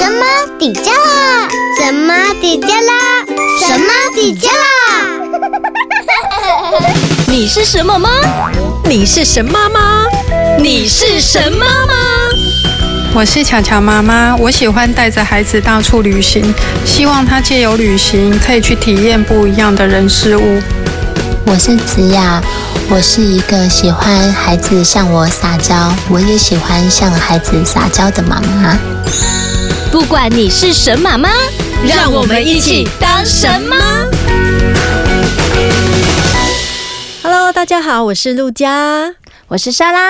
什么底加啦？什么底加啦？什么底加啦？你是什么吗？你是神妈吗？你是神妈吗？我是巧巧妈妈，我喜欢带着孩子到处旅行，希望他借由旅行可以去体验不一样的人事物。我是子雅，我是一个喜欢孩子向我撒娇，我也喜欢向孩子撒娇的妈妈。不管你是神马妈，让我们一起当神妈。Hello，大家好，我是陆佳，我是莎拉。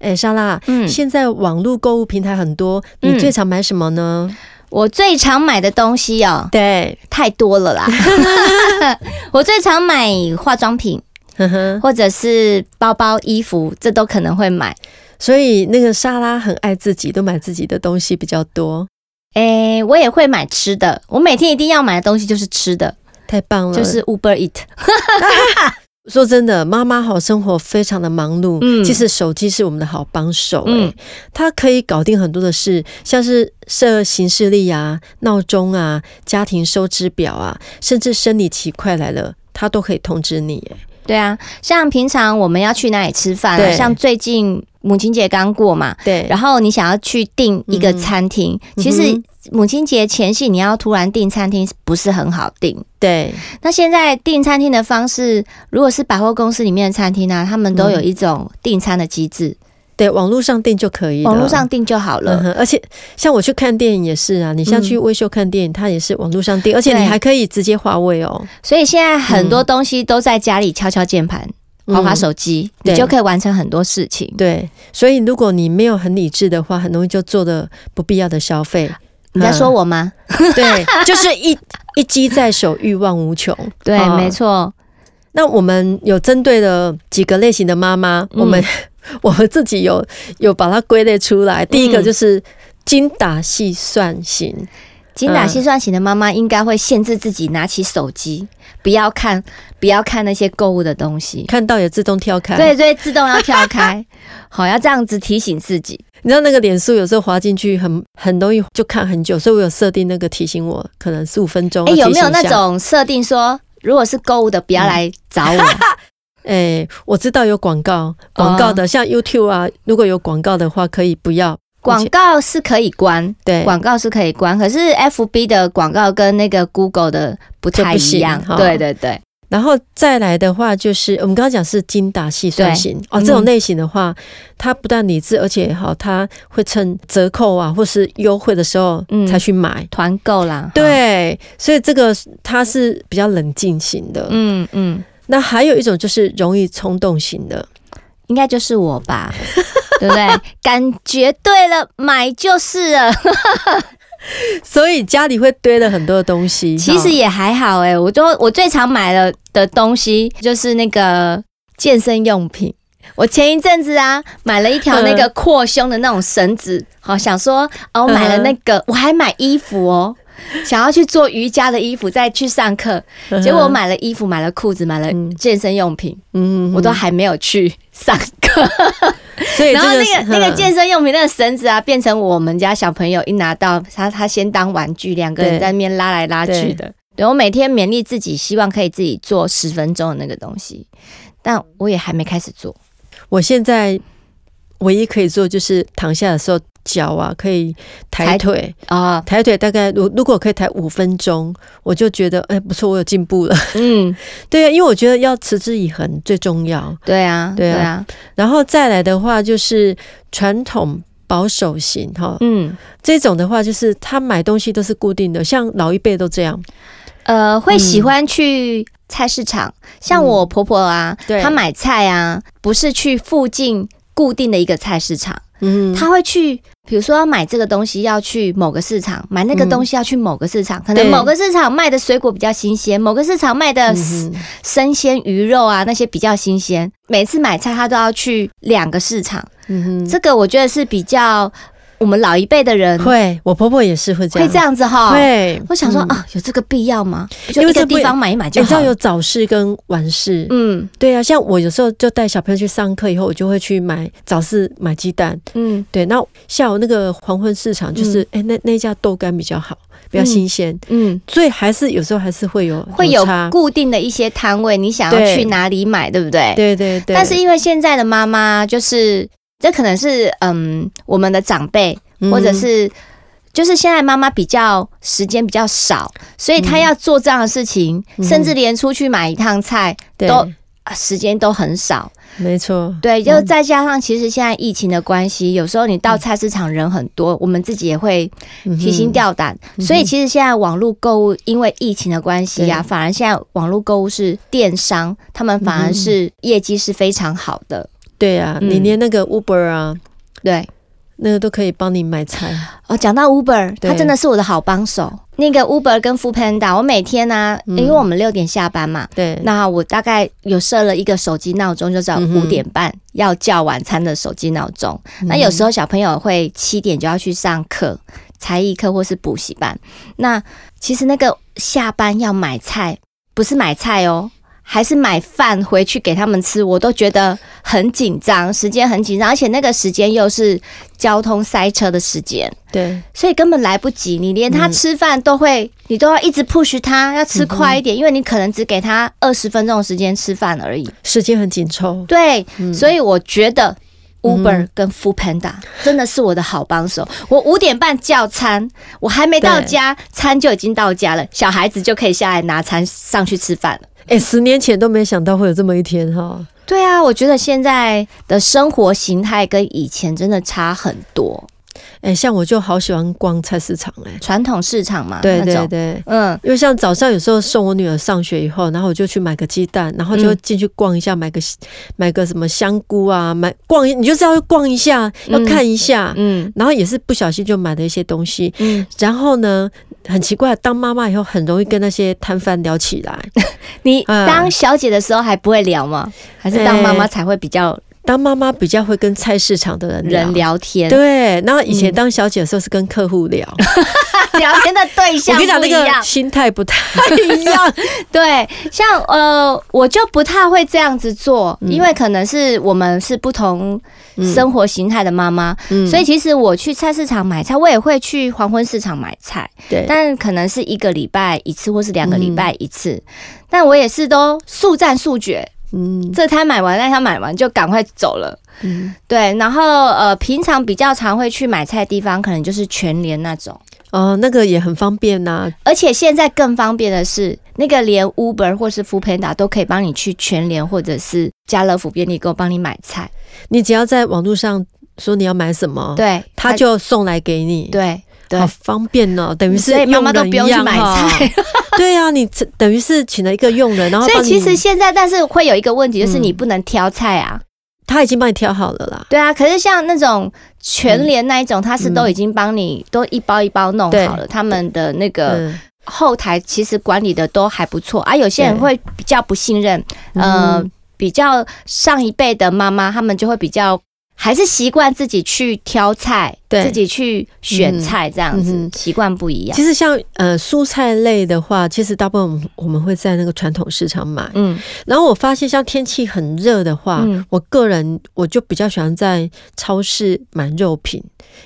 哎，莎拉，嗯，现在网络购物平台很多，你最常买什么呢？嗯我最常买的东西哦，对，太多了啦。我最常买化妆品，或者是包包、衣服，这都可能会买。所以那个莎拉很爱自己，都买自己的东西比较多。哎、欸，我也会买吃的，我每天一定要买的东西就是吃的，太棒了，就是 Uber Eat。说真的，妈妈好生活非常的忙碌。嗯，其实手机是我们的好帮手，哎，它可以搞定很多的事，像是设行事历啊、闹钟啊、家庭收支表啊，甚至生理期快来了，它都可以通知你。哎，对啊，像平常我们要去哪里吃饭啊，像最近母亲节刚过嘛，对，然后你想要去订一个餐厅，嗯，其实母亲节前夕你要突然订餐厅不是很好订。对，那现在订餐厅的方式，如果是百货公司里面的餐厅呢，他们都有一种订餐的机制，对，网络上订就可以，网络上订就好了。而且像我去看电影也是啊，你像去微秀看电影，它也是网络上订，而且你还可以直接划位哦。所以现在很多东西都在家里敲敲键盘、滑滑手机，你就可以完成很多事情。对，所以如果你没有很理智的话，很容易就做的不必要的消费。你在说我吗？对，就是一。一机在手，欲望无穷。对，没错。那我们有针对了几个类型的妈妈，我们 我们自己有有把它归类出来。第一个就是精打细算型，精打细算型的妈妈应该会限制自己拿起手机，不要看，不要看那些购物的东西，看到也自动跳开。对对，自动要跳开。好，要这样子提醒自己。你知道那个脸书有时候滑进去很很容易就看很久，所以我有设定那个提醒我，可能十五分钟。哎、欸，有没有那种设定说，如果是购物的，不要来找我？哎、欸，我知道有广告，广告的、哦、像 YouTube 啊，如果有广告的话，可以不要。广告是可以关，对，广告是可以关，可是 FB 的广告跟那个 Google 的不太一样。对对对。然后再来的话，就是我们刚刚讲是精打细算型哦，这种类型的话，它不但理智，而且哈，它会趁折扣啊或是优惠的时候才去买团购啦。对，所以这个它是比较冷静型的。嗯嗯。那还有一种就是容易冲动型的，应该就是我吧？对不对？感觉对了，买就是了。所以家里会堆了很多的东西，其实也还好哎、欸。我都我最常买了的东西就是那个健身用品。我前一阵子啊买了一条那个扩胸的那种绳子，好想说哦，我买了那个，我还买衣服哦，想要去做瑜伽的衣服再去上课。结果我买了衣服，买了裤子，买了健身用品，嗯，我都还没有去上课。所以，然后那个那个健身用品那个绳子啊，变成我们家小朋友一拿到他，他先当玩具，两个人在那边拉来拉去的。对，我每天勉励自己，希望可以自己做十分钟的那个东西，但我也还没开始做。我现在唯一可以做就是躺下的时候。脚啊，可以抬腿啊，抬腿大概如如果可以抬五分钟，我就觉得哎、欸、不错，我有进步了。嗯，对啊，因为我觉得要持之以恒最重要。对啊，对啊。然后再来的话就是传统保守型哈，嗯，这种的话就是他买东西都是固定的，像老一辈都这样。呃，会喜欢去菜市场，嗯、像我婆婆啊，对她买菜啊，不是去附近固定的一个菜市场。嗯，她会去，比如说要买这个东西，要去某个市场；买那个东西要去某个市场。可能某个市场卖的水果比较新鲜，某个市场卖的生鲜鱼肉啊那些比较新鲜。每次买菜她都要去两个市场。嗯哼，这个我觉得是比较我们老一辈的人会，我婆婆也是会这样，会这样子哈。对，我想说啊，有这个必要吗？就一个地方买一买就好。你知道有早市跟晚市，嗯，对啊。像我有时候就带小朋友去上课以后，我就会去买早市买鸡蛋，嗯，对。那下午那个黄昏市场，就是哎，那那家豆干比较好，比较新鲜，嗯。所以还是有时候还是会有会有固定的一些摊位，你想要去哪里买，对不对？对对对。但是因为现在的妈妈就是。这可能是嗯，我们的长辈，或者是就是现在妈妈比较时间比较少，所以她要做这样的事情，甚至连出去买一趟菜都时间都很少。没错，对，就再加上其实现在疫情的关系，有时候你到菜市场人很多，我们自己也会提心吊胆。所以其实现在网络购物，因为疫情的关系呀，反而现在网络购物是电商，他们反而是业绩是非常好的。对啊，你连那个 Uber 啊，嗯、对，那个都可以帮你买菜哦。讲到 Uber，他真的是我的好帮手。那个 Uber 跟 Foodpanda，我每天呢、啊，因为我们六点下班嘛，对、嗯，那我大概有设了一个手机闹钟，就是五点半要叫晚餐的手机闹钟。嗯、那有时候小朋友会七点就要去上课，才艺课或是补习班。那其实那个下班要买菜，不是买菜哦。还是买饭回去给他们吃，我都觉得很紧张，时间很紧张，而且那个时间又是交通塞车的时间，对，所以根本来不及。你连他吃饭都会，嗯、你都要一直 push 他要吃快一点，嗯、因为你可能只给他二十分钟的时间吃饭而已，时间很紧凑。对，嗯、所以我觉得 Uber 跟 Foodpanda 真的是我的好帮手。我五点半叫餐，我还没到家，餐就已经到家了，小孩子就可以下来拿餐上去吃饭了。哎、欸，十年前都没想到会有这么一天哈。对啊，我觉得现在的生活形态跟以前真的差很多。哎、欸，像我就好喜欢逛菜市场、欸，哎，传统市场嘛，对对对，嗯，因为像早上有时候送我女儿上学以后，然后我就去买个鸡蛋，然后就进去逛一下，买个买个什么香菇啊，买逛你就是要逛一下，要看一下，嗯，嗯然后也是不小心就买了一些东西，嗯，然后呢，很奇怪，当妈妈以后很容易跟那些摊贩聊起来。你当小姐的时候还不会聊吗？还是当妈妈才会比较？当妈妈比较会跟菜市场的人聊人聊天，对。然后以前当小姐的时候是跟客户聊，嗯、聊天的对象不一样，我跟你讲那个心态不太一样。对，像呃，我就不太会这样子做，嗯、因为可能是我们是不同生活形态的妈妈，嗯、所以其实我去菜市场买菜，我也会去黄昏市场买菜，对。但可能是一个礼拜一次，或是两个礼拜一次，嗯、但我也是都速战速决。嗯，这摊买完，那摊买完就赶快走了。嗯，对，然后呃，平常比较常会去买菜的地方，可能就是全联那种。哦，那个也很方便呐、啊。而且现在更方便的是，那个连 Uber 或是 Foodpanda 都可以帮你去全联或者是家乐福便利购帮你买菜。你只要在网络上说你要买什么，对，他就送来给你。对。对，好方便哦，等于是妈妈都不用去买菜。对啊，你等于是请了一个佣人，然后所以其实现在，但是会有一个问题，就是你不能挑菜啊。他已经帮你挑好了啦。对啊，可是像那种全联那一种，他是都已经帮你都一包一包弄好了。他们的那个后台其实管理的都还不错啊。有些人会比较不信任，呃，比较上一辈的妈妈，他们就会比较。还是习惯自己去挑菜，对。自己去选菜这样子，习惯、嗯、不一样。其实像呃蔬菜类的话，其实大部分我们会在那个传统市场买。嗯，然后我发现像天气很热的话，嗯、我个人我就比较喜欢在超市买肉品，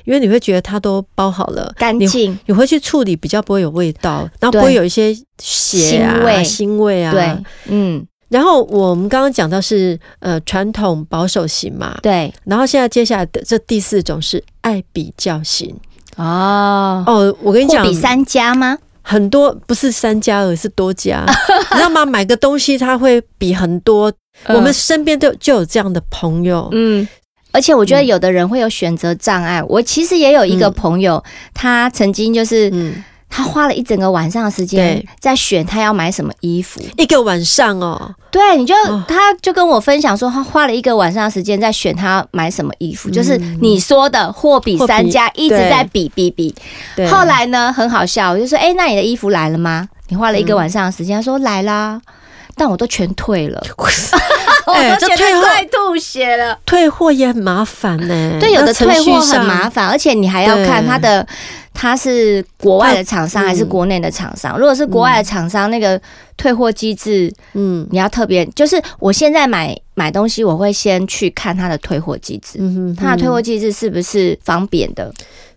因为你会觉得它都包好了，干净，你，你会去处理比较不会有味道，然后不会有一些血啊、腥味，腥味啊。对，嗯。然后我们刚刚讲到是呃传统保守型嘛，对。然后现在接下来的这第四种是爱比较型哦哦，我跟你讲，比三家吗？很多不是三家，而是多家，你知道吗？买个东西他会比很多，我们身边都就有这样的朋友，嗯。而且我觉得有的人会有选择障碍。我其实也有一个朋友，他曾经就是嗯。他花了一整个晚上的时间在选他要买什么衣服，一个晚上哦。对，你就他就跟我分享说，他花了一个晚上的时间在选他要买什么衣服，就是你说的货比三家，一直在比比比。后来呢，很好笑，我就说，哎，那你的衣服来了吗？你花了一个晚上的时间，他说来啦。但我都全退了。哎、我都觉得这退货快吐血了。退货也很麻烦呢。对，有的退货很。麻烦，而且你还要看他的，它是国外的厂商还是国内的厂商。如果是国外的厂商，那个退货机制，嗯，你要特别，就是我现在买买东西，我会先去看它的退货机制，嗯哼，它的退货机制是不是方便的？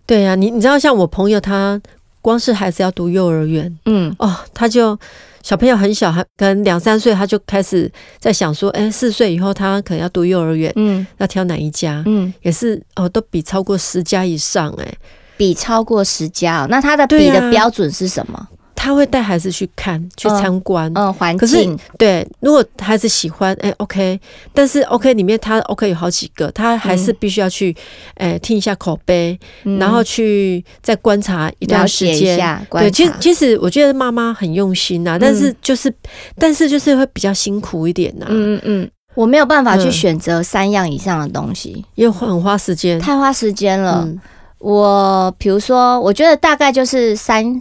对呀、啊，你你知道，像我朋友他光是孩子要读幼儿园，嗯，哦，他就。小朋友很小，还可能两三岁，他就开始在想说，哎、欸，四岁以后他可能要读幼儿园，嗯，要挑哪一家，嗯，也是哦，都比超过十家以上、欸，哎，比超过十家、哦，那他的比的标准是什么？他会带孩子去看、去参观，嗯，环境。对，如果孩子喜欢，哎、欸、，OK，但是 OK 里面他 OK 有好几个，他还是必须要去，哎、欸，听一下口碑，嗯、然后去再观察一段时间。对，其实其实我觉得妈妈很用心呐、啊，但是就是，嗯、但是就是会比较辛苦一点呐、啊。嗯嗯，我没有办法去选择三样以上的东西，又很花时间，太花时间了。嗯、我比如说，我觉得大概就是三。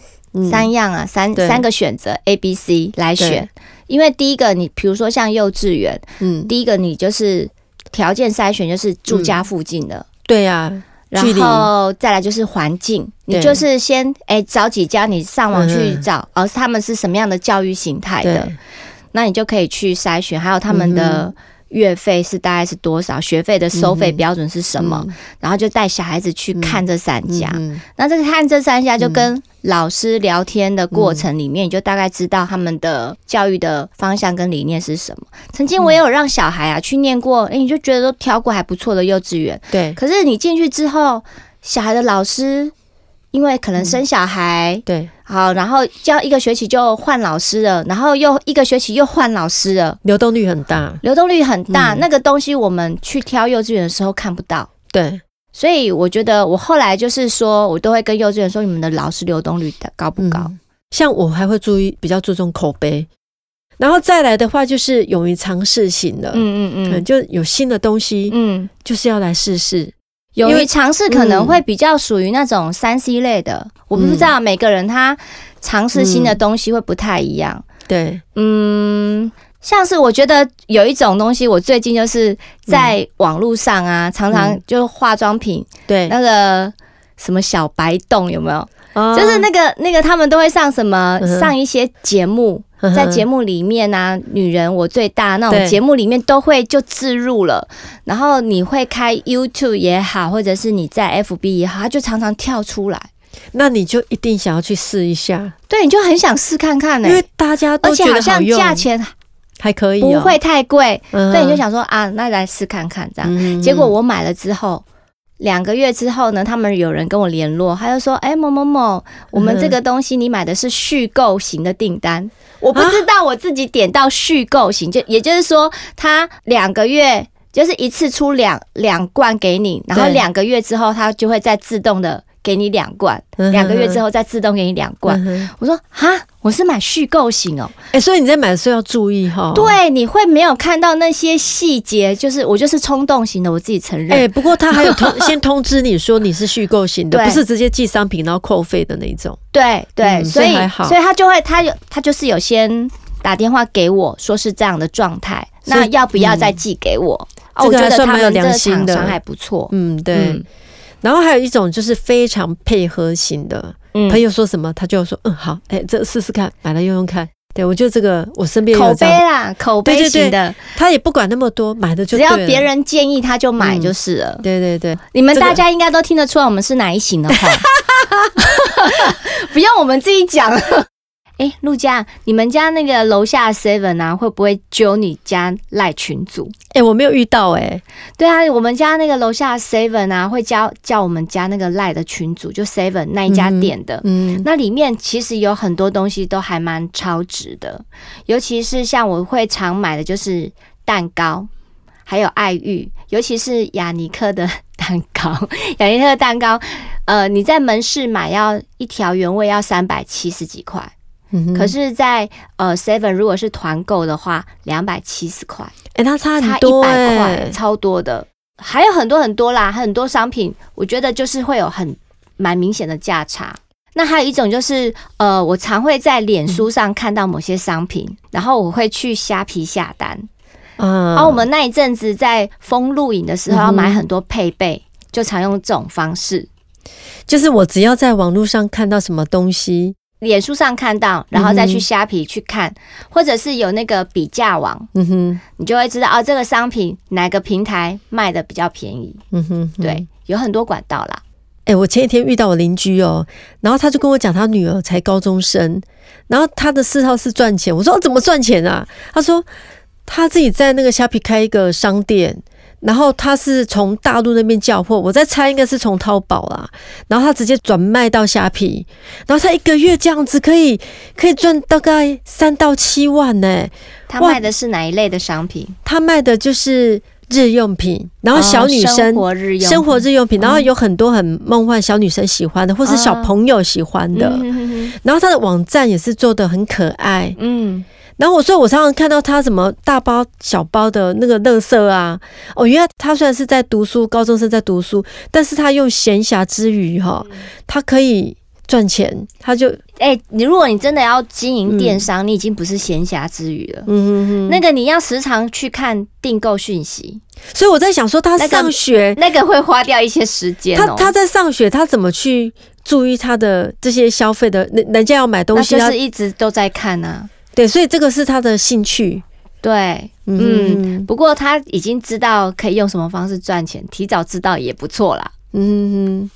三样啊，三三个选择 A、B、C 来选，因为第一个你比如说像幼稚园，嗯，第一个你就是条件筛选就是住家附近的，对呀，然后再来就是环境，你就是先哎找几家你上网去找，而他们是什么样的教育形态的，那你就可以去筛选，还有他们的。月费是大概是多少？学费的收费标准是什么？嗯、然后就带小孩子去看这三家。那这个看这三家，就跟老师聊天的过程里面，你就大概知道他们的教育的方向跟理念是什么。曾经我也有让小孩啊去念过，哎，你就觉得都挑过还不错的幼稚园。对。可是你进去之后，小孩的老师。因为可能生小孩，对，好，然后教一个学期就换老师了，然后又一个学期又换老师了，流动率很大，流动率很大。那个东西我们去挑幼稚园的时候看不到，对，所以我觉得我后来就是说，我都会跟幼稚园说，你们的老师流动率的高不高？像我还会注意，比较注重口碑，然后再来的话就是勇于尝试型的，嗯嗯。嗯，就有新的东西，嗯，就是要来试试。勇于尝试可能会比较属于那种三 C 类的，嗯、我不知道每个人他尝试新的东西会不太一样。对，嗯，像是我觉得有一种东西，我最近就是在网络上啊，嗯、常常就化妆品，对那个什么小白洞有没有？哦、就是那个那个他们都会上什么上一些节目。在节目里面呢、啊，女人我最大那种节目里面都会就置入了，然后你会开 YouTube 也好，或者是你在 FB 也好，它就常常跳出来，那你就一定想要去试一下，对，你就很想试看看呢、欸，因为大家都觉得好像，价钱还可以，不会太贵，所以你就想说啊，那来试看看这样，结果我买了之后。两个月之后呢，他们有人跟我联络，他就说：“哎、欸，某某某，我们这个东西你买的是续购型的订单，我不知道我自己点到续购型，就也就是说，他两个月就是一次出两两罐给你，然后两个月之后，他就会再自动的。”给你两罐，两个月之后再自动给你两罐。嗯、我说哈，我是买续购型哦。哎、欸，所以你在买的时候要注意哈。对，你会没有看到那些细节，就是我就是冲动型的，我自己承认。哎、欸，不过他还有 通先通知你说你是续购型的，不是直接寄商品然后扣费的那种。对对，嗯、所以，所以他就会他有他就是有先打电话给我说是这样的状态，那要不要再寄给我？嗯、哦，我觉得他们这个厂商还不错。嗯，对。嗯然后还有一种就是非常配合型的，嗯、朋友说什么他就说嗯好，哎这试试看，买来用用看。对我觉得这个我身边有口碑啦，口碑型的，他也不管那么多，买的就只要别人建议他就买就是了。嗯、对对对，你们大家应该都听得出来我们是哪一型的话，不用我们自己讲。哎，陆佳，你们家那个楼下 Seven 啊，会不会揪你家赖群组？哎，我没有遇到哎、欸。对啊，我们家那个楼下 Seven 啊，会叫叫我们家那个赖的群组，就 Seven 那一家店的。嗯，嗯，那里面其实有很多东西都还蛮超值的，尤其是像我会常买的就是蛋糕，还有爱玉，尤其是雅尼克的蛋糕。雅尼克的蛋糕，呃，你在门市买要一条原味要三百七十几块。可是在，在呃 Seven 如果是团购的话，两百七十块，哎，它差很多，差一百块，超多的，还有很多很多啦，很多商品，我觉得就是会有很蛮明显的价差。那还有一种就是，呃，我常会在脸书上看到某些商品，嗯、然后我会去虾皮下单。嗯，而、啊、我们那一阵子在封录影的时候要买很多配备，嗯、就常用这种方式。就是我只要在网络上看到什么东西，脸书上看到，然后再去虾皮去看，嗯、或者是有那个比价网，嗯哼，你就会知道哦，这个商品哪个平台卖的比较便宜。嗯哼，哼，对，有很多管道啦。哎、欸，我前几天遇到我邻居哦，然后他就跟我讲，他女儿才高中生，然后他的嗜好是赚钱。我说怎么赚钱啊？他说他自己在那个虾皮开一个商店。然后他是从大陆那边叫货，我在猜应该是从淘宝啦。然后他直接转卖到虾皮，然后他一个月这样子可以可以赚大概三到七万呢。他卖的是哪一类的商品？他卖的就是日用品，然后小女生生活日用生活日用品，然后有很多很梦幻小女生喜欢的，或是小朋友喜欢的。然后他的网站也是做的很可爱，嗯。然后我所以，我常常看到他什么大包小包的那个乐色啊，哦，原来他虽然是在读书，高中生在读书，但是他用闲暇之余哈，他可以赚钱，他就哎、欸，你如果你真的要经营电商，嗯、你已经不是闲暇之余了，嗯嗯嗯，那个你要时常去看订购讯息，所以我在想说，他上学那个、那个会花掉一些时间、喔，他他在上学，他怎么去注意他的这些消费的？人人家要买东西，就是一直都在看啊。对，所以这个是他的兴趣。对，嗯，不过他已经知道可以用什么方式赚钱，提早知道也不错啦。嗯。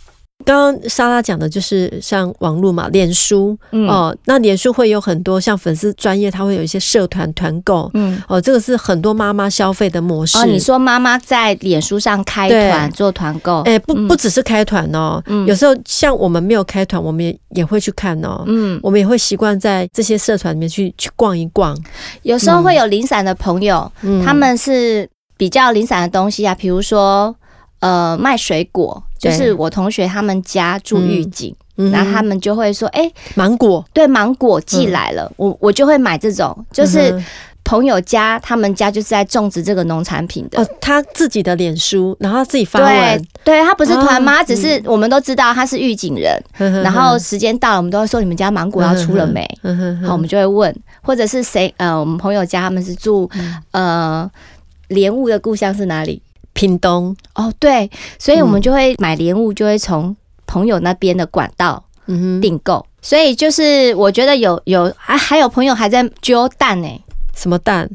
刚刚莎拉讲的就是像网络嘛，脸书、嗯、哦，那脸书会有很多像粉丝专业，它会有一些社团团购，嗯，哦，这个是很多妈妈消费的模式。哦，你说妈妈在脸书上开团做团购，哎，不不只是开团哦，嗯，有时候像我们没有开团，我们也也会去看哦，嗯，我们也会习惯在这些社团里面去去逛一逛。有时候会有零散的朋友，嗯，他们是比较零散的东西啊，比如说呃卖水果。就是我同学他们家住玉井，嗯嗯、然后他们就会说：“哎、欸，芒果，对，芒果寄来了。嗯”我我就会买这种，就是朋友家他们家就是在种植这个农产品的。哦，他自己的脸书，然后自己发文，对，对他不是团妈，哦、只是我们都知道他是玉井人。嗯、然后时间到了，我们都会说：“你们家芒果要出了没？”嗯、好，我们就会问，或者是谁？呃，我们朋友家他们是住呃莲雾的故乡是哪里？屏东哦，对，所以我们就会买莲雾，就会从朋友那边的管道订购。所以就是我觉得有有还还有朋友还在揪蛋呢、欸，什么蛋？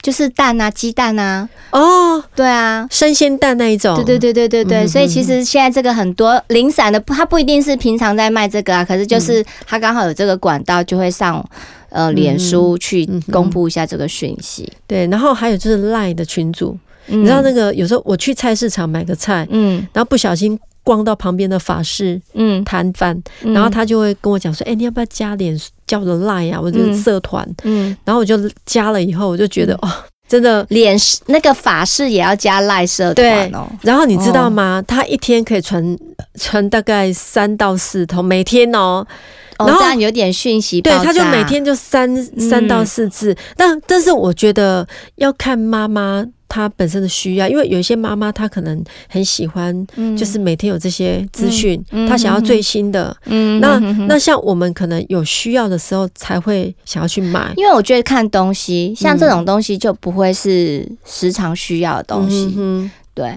就是蛋啊，鸡蛋啊。哦，对啊，生鲜蛋那一种。对对对对对对。嗯、所以其实现在这个很多零散的，它不一定是平常在卖这个啊，可是就是它刚好有这个管道，就会上呃脸书去公布一下这个讯息。对，然后还有就是 LINE 的群组。你知道那个有时候我去菜市场买个菜，嗯，然后不小心逛到旁边的法式嗯。摊贩，然后他就会跟我讲说，哎，你要不要加点叫做 Line 啊，或者社团，嗯，然后我就加了以后，我就觉得哦，真的 脸那个法式也要加 Line 社团哦。然后你知道吗？他一天可以传传大概三到四通，每天哦，然后这样有点讯息，对，他就每天就三三到四次。但但是我觉得要看妈妈。他本身的需要，因为有一些妈妈她可能很喜欢，就是每天有这些资讯，她、嗯、想要最新的。嗯，那那像我们可能有需要的时候才会想要去买，因为我觉得看东西，像这种东西就不会是时常需要的东西。嗯，对。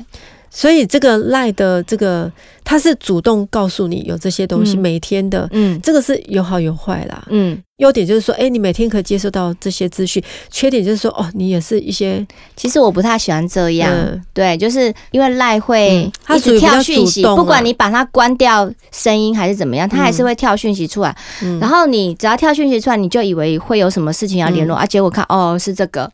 所以这个赖的这个，他是主动告诉你有这些东西，每天的，嗯，这个是有好有坏啦，嗯，优点就是说，哎，你每天可以接受到这些资讯，缺点就是说，哦，你也是一些，其实我不太喜欢这样，对，就是因为赖会一直跳讯息，不管你把它关掉声音还是怎么样，它还是会跳讯息出来，然后你只要跳讯息出来，你就以为会有什么事情要联络啊，结果看哦是这个。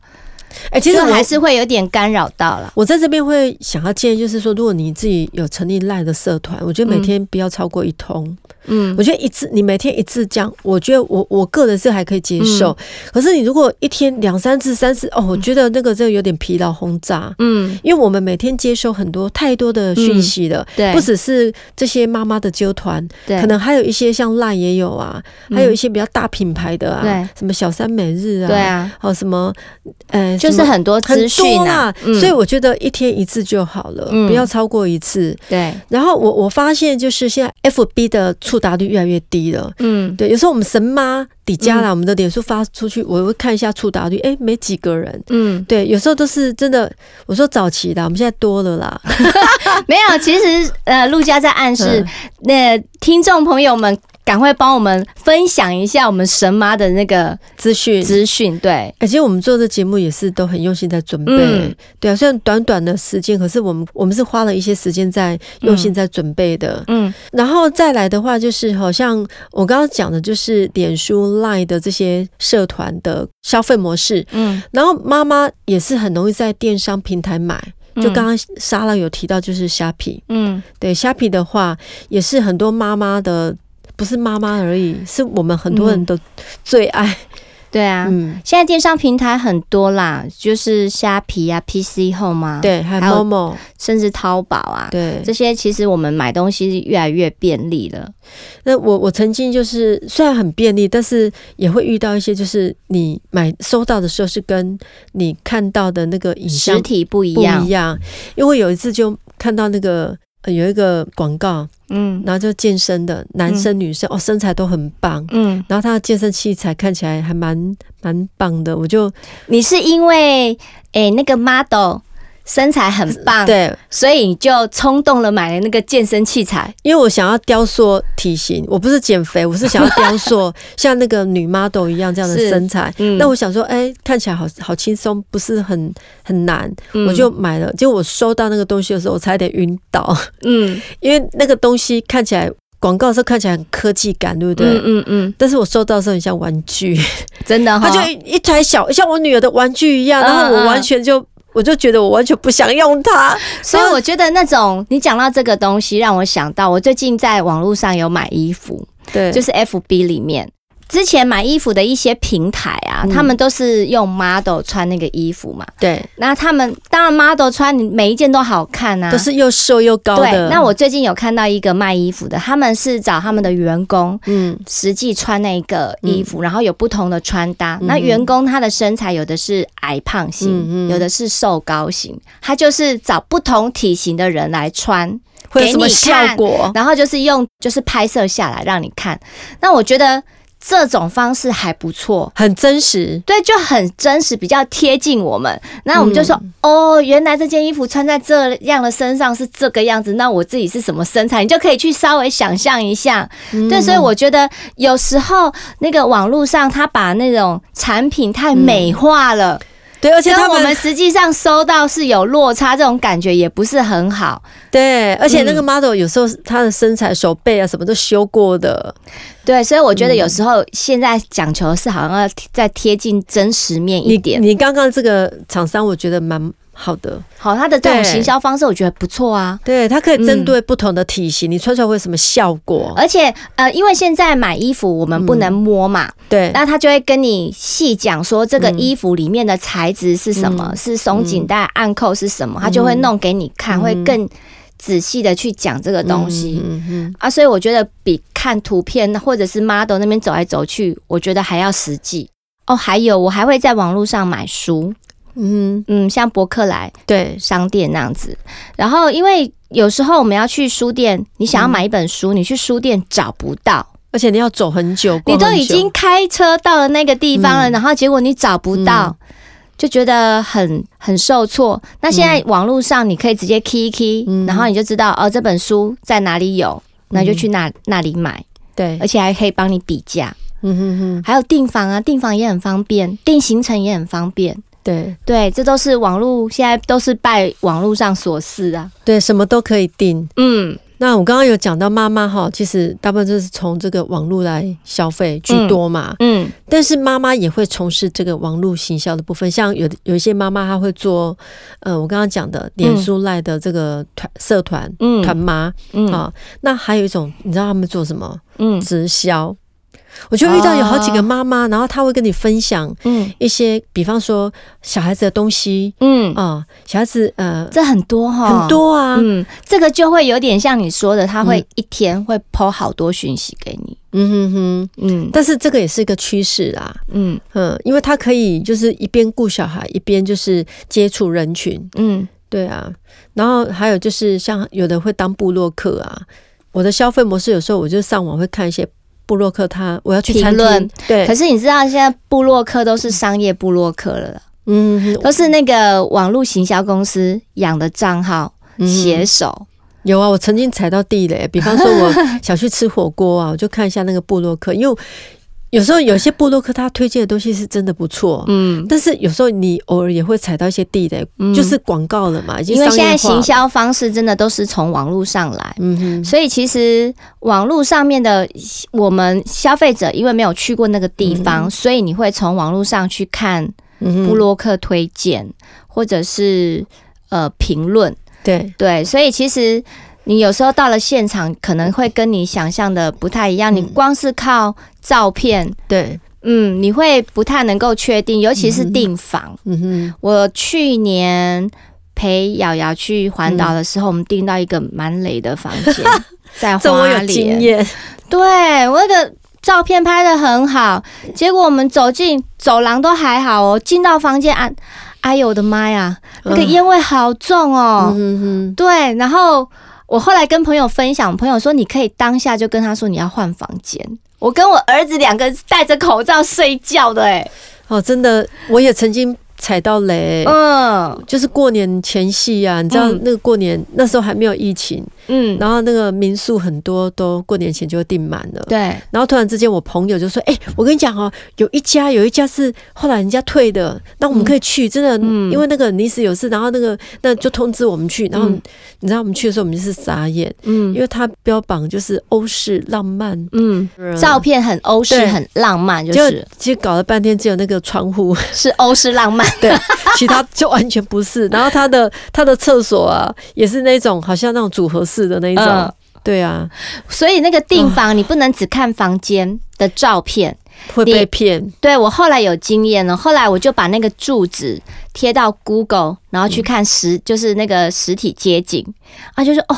哎，其实还是会有点干扰到了。我在这边会想要建议，就是说，如果你自己有成立赖的社团，我觉得每天不要超过一通。嗯，我觉得一次你每天一次这样，我觉得我我个人是还可以接受。嗯、可是你如果一天两三次、三次，哦，我觉得那个真的有点疲劳轰炸。嗯，因为我们每天接收很多太多的讯息了，嗯、对，不只是这些妈妈的纠团，对，可能还有一些像赖也有啊，还有一些比较大品牌的啊，对，什么小三美日啊，对啊，还有什么呃对，就是很多资讯啊，所以我觉得一天一次就好了，不要超过一次。对，然后我我发现就是现在 FB 的触达率越来越低了。嗯，对，有时候我们神妈底加了我们的脸书发出去，我会看一下触达率，哎，没几个人。嗯，对，有时候都是真的。我说早期的，我们现在多了啦。没有，其实呃，陆家在暗示那听众朋友们。赶快帮我们分享一下我们神妈的那个资讯。资讯，对，而且我们做的节目也是都很用心在准备，嗯、对啊，虽然短短的时间，可是我们我们是花了一些时间在用心在准备的，嗯，然后再来的话，就是好像我刚刚讲的，就是脸书 Line 的这些社团的消费模式，嗯，然后妈妈也是很容易在电商平台买，就刚刚莎拉有提到，就是虾皮，嗯，对，虾皮的话也是很多妈妈的。不是妈妈而已，是我们很多人的最爱。嗯、对啊，嗯，现在电商平台很多啦，就是虾皮啊、PC Home 啊，对，还有 Momo，甚至淘宝啊，对，这些其实我们买东西越来越便利了。那我我曾经就是虽然很便利，但是也会遇到一些，就是你买收到的时候是跟你看到的那个影像实体不一样，不一样。因为有一次就看到那个。有一个广告，嗯，然后就健身的男生女生、嗯、哦，身材都很棒，嗯，然后他的健身器材看起来还蛮蛮棒的，我就你是因为诶、欸、那个 model。身材很棒，对，所以你就冲动了买了那个健身器材。因为我想要雕塑体型，我不是减肥，我是想要雕塑 像那个女 model 一样这样的身材。嗯、那我想说，哎、欸，看起来好好轻松，不是很很难，嗯、我就买了。结果我收到那个东西的时候，我差一点晕倒。嗯，因为那个东西看起来广告的时候看起来很科技感，对不对？嗯嗯嗯。但是我收到的时候很像玩具，真的、哦，它就一台小像我女儿的玩具一样，然后我完全就。我就觉得我完全不想用它，所以我觉得那种你讲到这个东西，让我想到我最近在网络上有买衣服，对，就是 FB 里面。之前买衣服的一些平台啊，嗯、他们都是用 model 穿那个衣服嘛。对，那他们当然 model 穿，你每一件都好看啊，都是又瘦又高的。对，那我最近有看到一个卖衣服的，他们是找他们的员工，嗯，实际穿那个衣服，嗯、然后有不同的穿搭。嗯、那员工他的身材有的是矮胖型，有的是瘦高型，他就是找不同体型的人来穿，会有什么效果？然后就是用就是拍摄下来让你看。那我觉得。这种方式还不错，很真实，对，就很真实，比较贴近我们。那我们就说，嗯、哦，原来这件衣服穿在这样的身上是这个样子，那我自己是什么身材，你就可以去稍微想象一下。嗯、对，所以我觉得有时候那个网络上他把那种产品太美化了。嗯对，而且他我们实际上收到是有落差，这种感觉也不是很好。对，而且那个 model 有时候他的身材、手背啊什么都修过的。对，所以我觉得有时候现在讲求是好像要再贴近真实面一点。你刚刚这个厂商，我觉得蛮。好的，好，他的这种行销方式我觉得不错啊。对，它可以针对不同的体型，嗯、你穿出来会有什么效果？而且，呃，因为现在买衣服我们不能摸嘛，嗯、对，那他就会跟你细讲说这个衣服里面的材质是什么，嗯、是松紧带、暗扣是什么，他就会弄给你看，嗯、会更仔细的去讲这个东西。嗯嗯啊，所以我觉得比看图片或者是 model 那边走来走去，我觉得还要实际。哦，还有我还会在网络上买书。嗯嗯，像博客来对。商店那样子，然后因为有时候我们要去书店，你想要买一本书，你去书店找不到，而且你要走很久，你都已经开车到了那个地方了，然后结果你找不到，就觉得很很受挫。那现在网络上你可以直接 key 一 key，然后你就知道哦，这本书在哪里有，那就去那那里买。对，而且还可以帮你比价。嗯哼哼，还有订房啊，订房也很方便，订行程也很方便。对对，这都是网络，现在都是拜网络上所赐啊。对，什么都可以订。嗯，那我刚刚有讲到妈妈哈，其实大部分就是从这个网络来消费居多嘛。嗯，嗯，但是妈妈也会从事这个网络行销的部分，像有有一些妈妈她会做，呃，我刚刚讲的脸书赖的这个团社团，嗯，团妈，嗯啊，那还有一种，你知道他们做什么？嗯，直销。我就遇到有好几个妈妈，然后她会跟你分享，嗯，一些，比方说小孩子的东西，嗯。啊，小孩子呃，这很多哈，很多啊，嗯，这个就会有点像你说的，他会一天会 po 好多讯息给你，嗯哼哼，嗯，但是这个也是一个趋势啦，嗯。嗯，因为他可以就是一边顾小孩，一边就是接触人群，嗯，对啊，然后还有就是像有的会当部落客啊，我的消费模式有时候我就上网会看一些部落客，他我要去评论，对，可是你知道现在布洛克都是商业布洛克了，嗯，都是那个网络行销公司养的账号写手。嗯有啊，我曾经踩到地雷。比方说，我 想去吃火锅啊，我就看一下那个布洛克，因为有时候有些布洛克他推荐的东西是真的不错，嗯，但是有时候你偶尔也会踩到一些地雷，嗯、就是广告了嘛。因为现在行销方式真的都是从网络上来，嗯哼，所以其实网络上面的我们消费者，因为没有去过那个地方，嗯、所以你会从网络上去看布洛克推荐、嗯、或者是呃评论。对。对，所以其实你有时候到了现场，可能会跟你想象的不太一样。你光是靠照片，对，嗯，你会不太能够确定，尤其是订房。嗯哼，我去年陪瑶瑶去环岛的时候，我们订到一个蛮雷的房间，在花莲。对，我那个照片拍得很好，结果我们走进走廊都还好哦，进到房间啊。哎呦我的妈呀，那个烟味好重哦！嗯哼、对，然后我后来跟朋友分享，朋友说你可以当下就跟他说你要换房间。我跟我儿子两个戴着口罩睡觉的，哎，哦，真的，我也曾经。踩到雷，嗯，就是过年前夕啊，你知道那个过年、嗯、那时候还没有疫情，嗯，然后那个民宿很多都过年前就订满了，对，然后突然之间我朋友就说，哎、欸，我跟你讲哦，有一家有一家是后来人家退的，那我们可以去，真的，嗯、因为那个临时有事，然后那个那就通知我们去，然后你知道我们去的时候我们就是傻眼，嗯，因为他标榜就是欧式浪漫，嗯，照片很欧式很浪漫，就是。其实搞了半天只有那个窗户。是欧式浪漫。对，其他就完全不是。然后他的他的厕所啊，也是那种好像那种组合式的那一种。嗯、对啊，所以那个订房你不能只看房间的照片，会被骗。对，我后来有经验了，后来我就把那个住址贴到 Google，然后去看实，就是那个实体街景。啊，就是哦，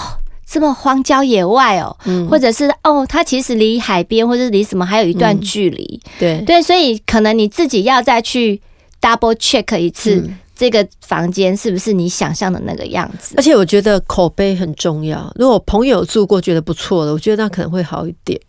这么荒郊野外哦，嗯、或者是哦，它其实离海边或者离什么还有一段距离。嗯、对。对，所以可能你自己要再去。Double check 一次，这个房间是不是你想象的那个样子？而且我觉得口碑很重要。如果朋友住过觉得不错的，我觉得那可能会好一点。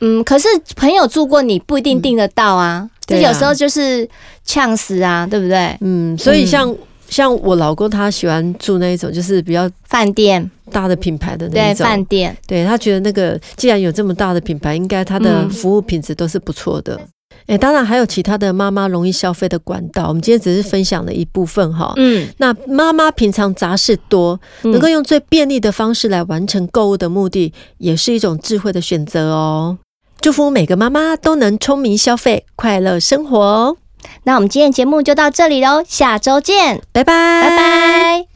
嗯，可是朋友住过你不一定订得到啊，这、嗯、有时候就是呛死啊，对不对？嗯，所以像、嗯、像我老公他喜欢住那一种，就是比较饭店大的品牌的那种饭店。对，他觉得那个既然有这么大的品牌，应该他的服务品质都是不错的。嗯哎、欸，当然还有其他的妈妈容易消费的管道，我们今天只是分享了一部分哈。嗯，那妈妈平常杂事多，能够用最便利的方式来完成购物的目的，也是一种智慧的选择哦。祝福每个妈妈都能聪明消费，快乐生活哦。那我们今天节目就到这里喽，下周见，拜拜，拜拜。